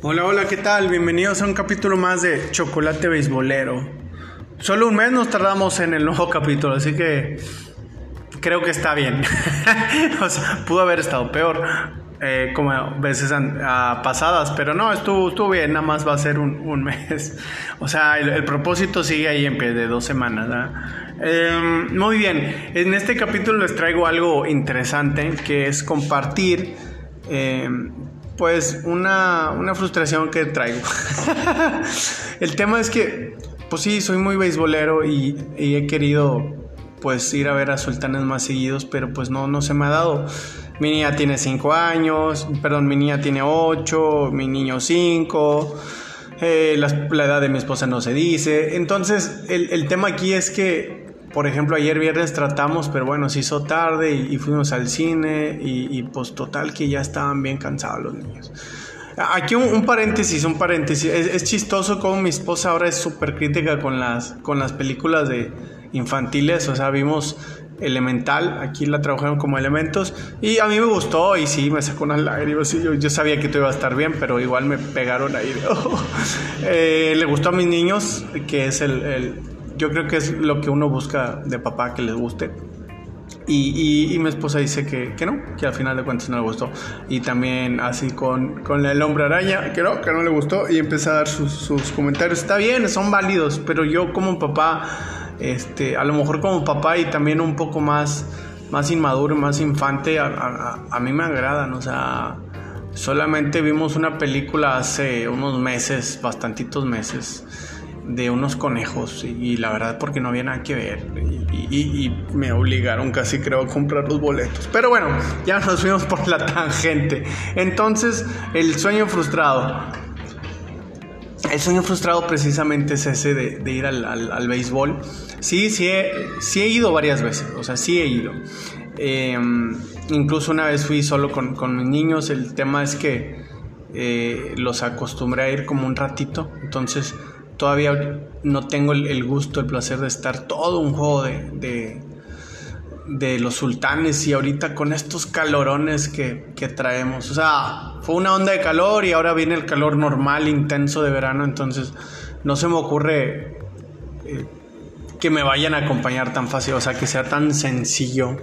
Hola, hola, ¿qué tal? Bienvenidos a un capítulo más de Chocolate Beisbolero. Solo un mes nos tardamos en el nuevo capítulo, así que creo que está bien. o sea, pudo haber estado peor, eh, como veces pasadas, pero no, estuvo, estuvo bien, nada más va a ser un, mes. o sea, el, propósito sigue ahí en pie de dos semanas. Em, muy bien, en este capítulo les traigo algo interesante que es compartir. Em, pues una, frustración que traigo. el tema es que, pues sí, soy muy beisbolero y, he querido pues ir a ver a sultanes más seguidos, pero pues no, no se me ha dado. Mi niña tiene 5 años, perdón, mi niña tiene 8, mi niño 5, eh, la, edad de mi esposa no se dice. Entonces, el, el tema aquí es que por ejemplo, ayer viernes tratamos, pero bueno, se hizo tarde y, fuimos al cine y, pues total que ya estaban bien cansados los niños. Aquí un, paréntesis, un paréntesis. Es, chistoso como mi esposa ahora es súper crítica con las, con las películas de infantiles. O sea, vimos Elemental, aquí la trabajaron como elementos y a mí me gustó y sí, me sacó unas lágrimas. Yo, yo sabía que todo iba a estar bien, pero igual me pegaron ahí. Eh, le gustó a mis niños, que es el yo creo que es lo que uno busca de papá que les guste. Y, y, mi esposa dice que, que, no, que al final de cuentas no le gustó. Y también así con, con el hombre araña, que no, que no le gustó. Y empieza a dar sus, sus, comentarios. Está bien, son válidos, pero yo como papá, este, a lo mejor como papá y también un poco más, más inmaduro, más infante, a, a, a mí me agradan. O sea, solamente vimos una película hace unos meses, bastantitos meses de unos conejos y, la verdad porque no había nada que ver y, me obligaron casi creo a comprar los boletos. Pero bueno, ya nos fuimos por la tangente. Entonces, el sueño frustrado. El sueño frustrado precisamente es ese de, ir al, béisbol. Sí, sí he, sí he ido varias veces, o sea, sí he ido. Em, incluso una vez fui solo con, con, mis niños, el tema es que eh, los acostumbré a ir como un ratito, entonces todavía no tengo el, gusto, el placer de estar todo un juego de, de, los sultanes y ahorita con estos calorones que, traemos. O sea, fue una onda de calor y ahora viene el calor normal, intenso de verano, entonces no se me ocurre eh, que me vayan a acompañar tan fácil, o sea, que sea tan sencillo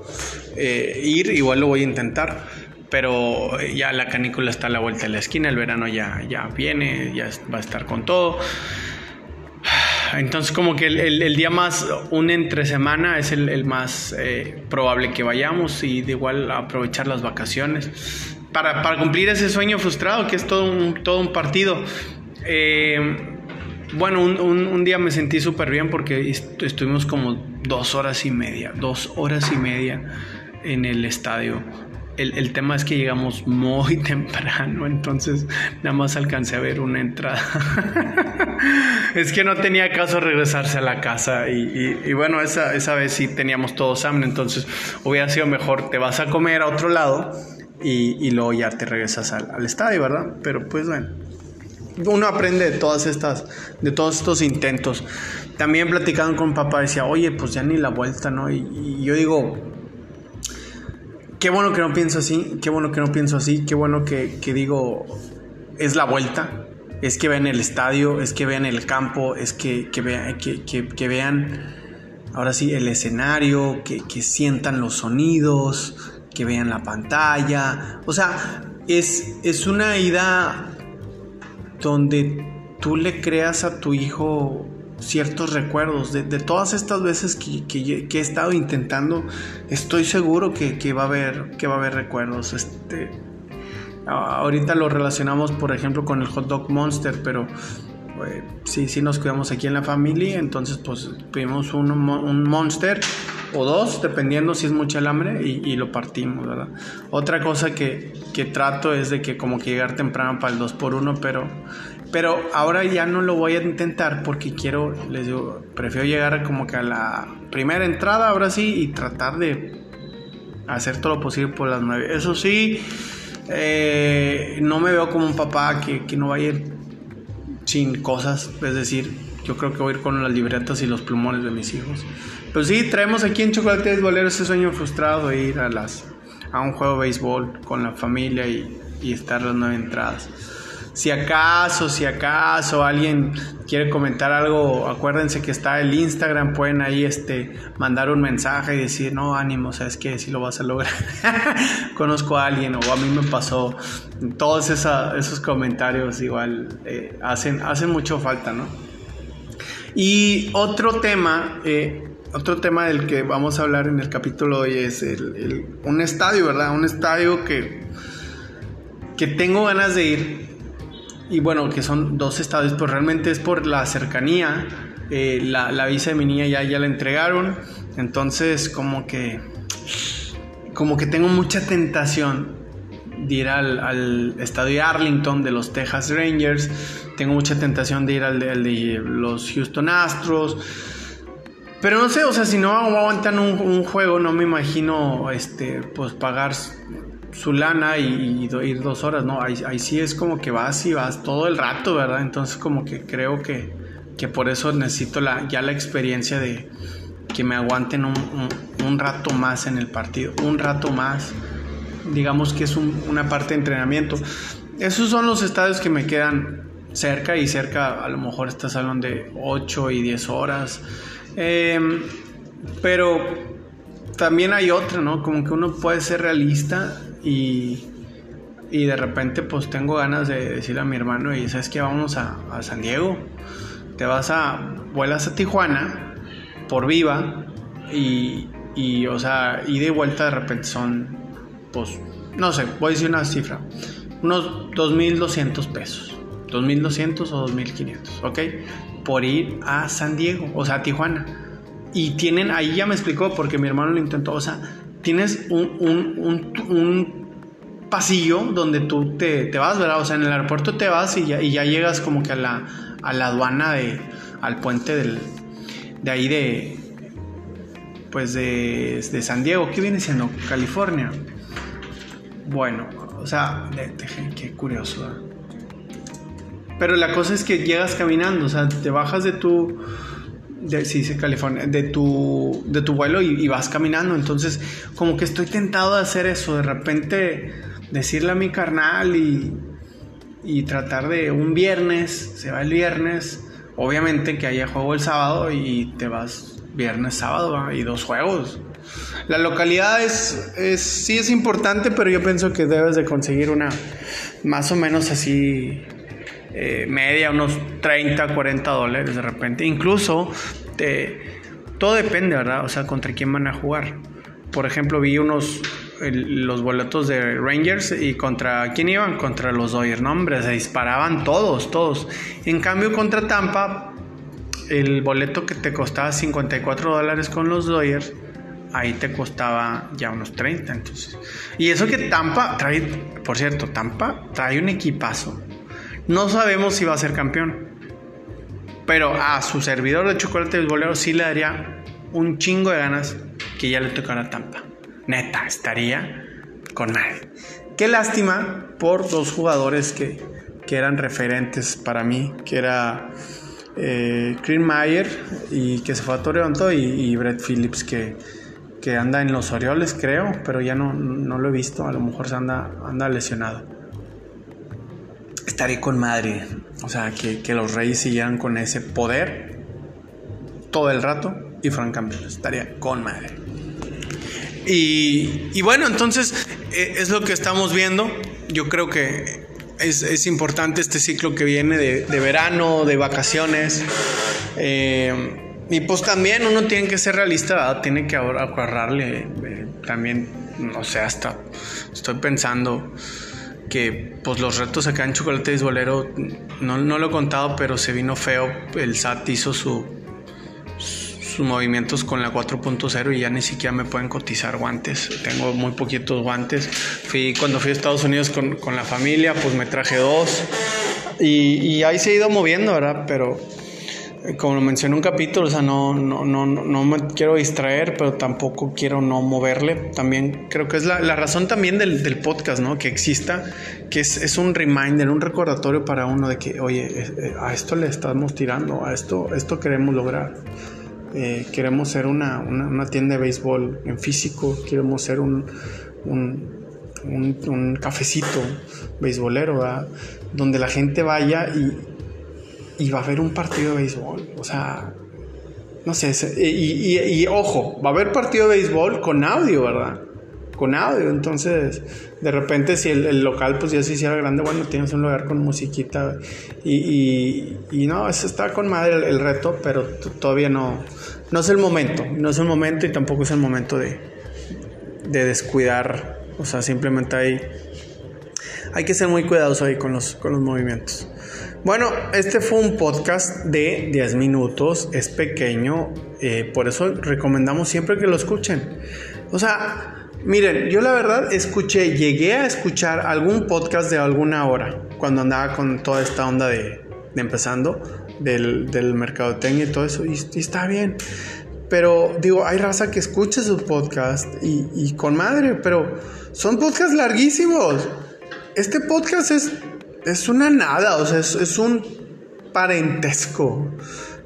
eh, ir, igual lo voy a intentar pero ya la canícula está a la vuelta de la esquina, el verano ya, ya viene, ya va a estar con todo. Entonces como que el, día más, un entre semana es el, más eh, probable que vayamos y de igual aprovechar las vacaciones para, cumplir ese sueño frustrado que es todo un, todo un partido. Eh, bueno, un, día me sentí súper bien porque estuvimos como dos horas y media, dos horas y media en el estadio el, tema es que llegamos muy temprano, entonces nada más alcancé a ver una entrada. es que no tenía caso regresarse a la casa y, bueno, esa, esa, vez sí teníamos todos hambre, entonces hubiera sido mejor, te vas a comer a otro lado y, luego ya te regresas al, estadio, ¿verdad? Pero pues bueno, uno aprende de todas estas, de todos estos intentos. También platicando con papá decía, oye, pues ya ni la vuelta, ¿no? y yo digo, qué bueno que no pienso así, qué bueno que no pienso así, qué bueno que, digo, es la vuelta, es que vean el estadio, es que vean el campo, es que, que, vean, que, vean, ahora sí, el escenario, que, sientan los sonidos, que vean la pantalla. O sea, es, es una ida donde tú le creas a tu hijo ciertos recuerdos. De, todas estas veces que, he estado intentando estoy seguro que, va a haber que va a haber recuerdos este ahorita lo relacionamos por ejemplo con el hot dog monster pero eh, sí sí nos cuidamos aquí en la familia entonces pues pedimos un, monster o dos dependiendo si es mucha el hambre y, lo partimos otra cosa que, trato es de que como que llegar temprano para el 2 por 1 pero pero ahora ya no lo voy a intentar porque quiero, les digo, prefiero llegar como que a la primera entrada ahora sí y tratar de hacer todo lo posible por las nueve. Eso sí, eh, no me veo como un papá que, que no va a ir sin cosas, es decir, yo creo que voy a ir con las libretas y los plumones de mis hijos. Pero sí, traemos aquí en Chocolate Bolero ese sueño frustrado de ir a, las, a un juego de béisbol con la familia y, y estar las nueve entradas. Si acaso, si acaso alguien quiere comentar algo, acuérdense que está el Instagram, pueden ahí este, mandar un mensaje y decir, no, ánimo, sabes que si lo vas a lograr. Conozco a alguien o a mí me pasó. Todos esos comentarios igual eh, hacen, hacen mucho falta, ¿no? Y otro tema, eh, otro tema del que vamos a hablar en el capítulo hoy es un estadio, ¿verdad? Un estadio que, que tengo ganas de ir y bueno, que son dos estadios, pero realmente es por la cercanía. Eh, la, visa de mi niña ya, ya la entregaron, entonces como que como que tengo mucha tentación de ir al, estadio Arlington de los Texas Rangers, tengo mucha tentación de ir al de, los Houston Astros, pero no sé, o sea, si no aguantan un, un, juego, no me imagino este, pues pagar su lana y, ir dos horas, ¿no? Ahí, sí es como que vas y vas todo el rato, ¿verdad? Entonces como que creo que, que por eso necesito la, ya la experiencia de que me aguanten un, rato más en el partido, un rato más, digamos que es una parte de entrenamiento. Esos son los estadios que me quedan cerca y cerca a lo mejor estás hablando de 8 y 10 horas. Em, pero también hay otra, ¿no? Como que uno puede ser realista y, y de repente pues tengo ganas de decirle a mi hermano, y sabes que vamos a, San Diego, te vas a, vuelas a Tijuana por viva y, y o sea, y de vuelta de repente son, pues, no sé, voy a decir una cifra, unos 2.200 pesos, 2.200 o 2.500, ¿ok? Por ir a San Diego, o sea, a Tijuana. Y tienen, ahí ya me explicó, porque mi hermano lo intentó, o sea, tienes un, pasillo donde tú te, vas, ¿verdad? O sea, en el aeropuerto te vas y ya, y ya llegas como que a la, a la aduana de, al puente del, de ahí de, pues de, San Diego, ¿qué viene siendo? California. Bueno, o sea, qué curioso. Pero la cosa es que llegas caminando, o sea, te bajas de tu de, sí, dice California, de tu, de tu vuelo y, vas caminando. Entonces, como que estoy tentado de hacer eso, de repente decirle a mi carnal y, y tratar de un viernes, se va el viernes, obviamente que haya juego el sábado y te vas viernes, sábado y dos juegos. La localidad es, es, sí es importante, pero yo pienso que debes de conseguir una más o menos así eh, media, unos 30, 40 dólares de repente. Incluso todo depende, ¿verdad? O sea, contra quién van a jugar. Por ejemplo, vi unos los boletos de Rangers y contra quién iban contra los Dodgers no hombre se disparaban todos todos en cambio contra Tampa el boleto que te costaba 54 dólares con los Dodgers ahí te costaba ya unos 30 entonces y eso que Tampa trae por cierto Tampa trae un equipazo no sabemos si va a ser campeón. Pero a su servidor de chocolate bolero sí le daría un chingo de ganas que ya le tocara Tampa. Neta, estaría con nadie. Qué lástima por dos jugadores que, que eran referentes para mí, que era eh, Mayer y que se fue a Toronto y, y Brett Phillips que, que, anda en los Orioles creo, pero ya no, no lo he visto, a lo mejor se anda, anda lesionado estaría con madre. O sea, que, los Reyes siguieran con ese poder todo el rato y fueran campeones. Estaría con madre. Y, bueno, entonces e, es lo que estamos viendo. Yo creo que es, importante este ciclo que viene de, verano, de vacaciones. Eh, y pues también uno tiene que ser realista, tiene que ahorrarle. Eh, también, no sé, hasta estoy pensando que pues los retos acá en Chocolate Bisbolero, no, no lo he contado, pero se vino feo. El SAT hizo su, sus movimientos con la 4.0 y ya ni siquiera me pueden cotizar guantes. Tengo muy poquitos guantes. Fui, cuando fui a Estados Unidos con, con la familia, pues me traje dos. Y, y ahí se ha ido moviendo, ¿verdad? Pero como lo mencioné en un capítulo, o sea, no, no, no, no me quiero distraer, pero tampoco quiero no moverle. También creo que es la, la razón también del, del, podcast, ¿no? Que exista, que es, es, un reminder, un recordatorio para uno de que, oye, eh, a esto le estamos tirando, a esto, esto queremos lograr. Eh, queremos ser una, una, una, tienda de béisbol en físico, queremos ser un, un un, cafecito beisbolero, donde la gente vaya y, y va a haber un partido de béisbol. O sea, no sé, y, y, ojo, va a haber partido de béisbol con audio, ¿verdad? Con audio, entonces de repente si el, local pues ya se hiciera grande, bueno, tienes un lugar con musiquita y, y no, eso está con madre el, reto, pero todavía no, no es el momento, no es el momento y tampoco es el momento de, de descuidar, o sea, simplemente hay, hay que ser muy cuidadosos ahí con los, con los movimientos. Bueno, este fue un podcast de 10 minutos, es pequeño, eh, por eso recomendamos siempre que lo escuchen. O sea, miren, yo la verdad escuché, llegué a escuchar algún podcast de alguna hora cuando andaba con toda esta onda de, empezando del, del mercadotecnia y todo eso, y, está bien. Pero digo, hay raza que escucha sus podcasts y, y con madre, pero son podcasts larguísimos. Este podcast es es una nada, o sea, es, un parentesco.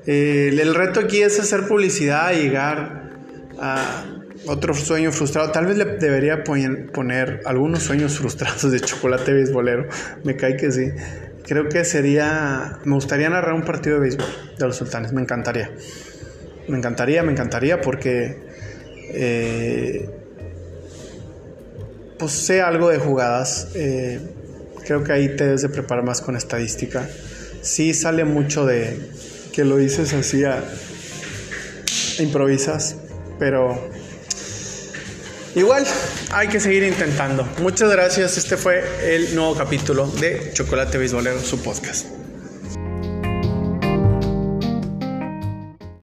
el reto aquí es hacer publicidad, llegar a otro sueño frustrado. Tal vez le debería poner, algunos sueños frustrados de chocolate beisbolero. Me cae que sí. Creo que sería. Me gustaría narrar un partido de béisbol de los sultanes. Me encantaría. Me encantaría, me encantaría porque. Eh, pues sé algo de jugadas. Eh, Creo que ahí te debes de preparar más con estadística. Sí sale mucho de que lo dices así a improvisas, pero igual hay que seguir intentando. Muchas gracias. Este fue el nuevo capítulo de Chocolate Beisbolero, su podcast.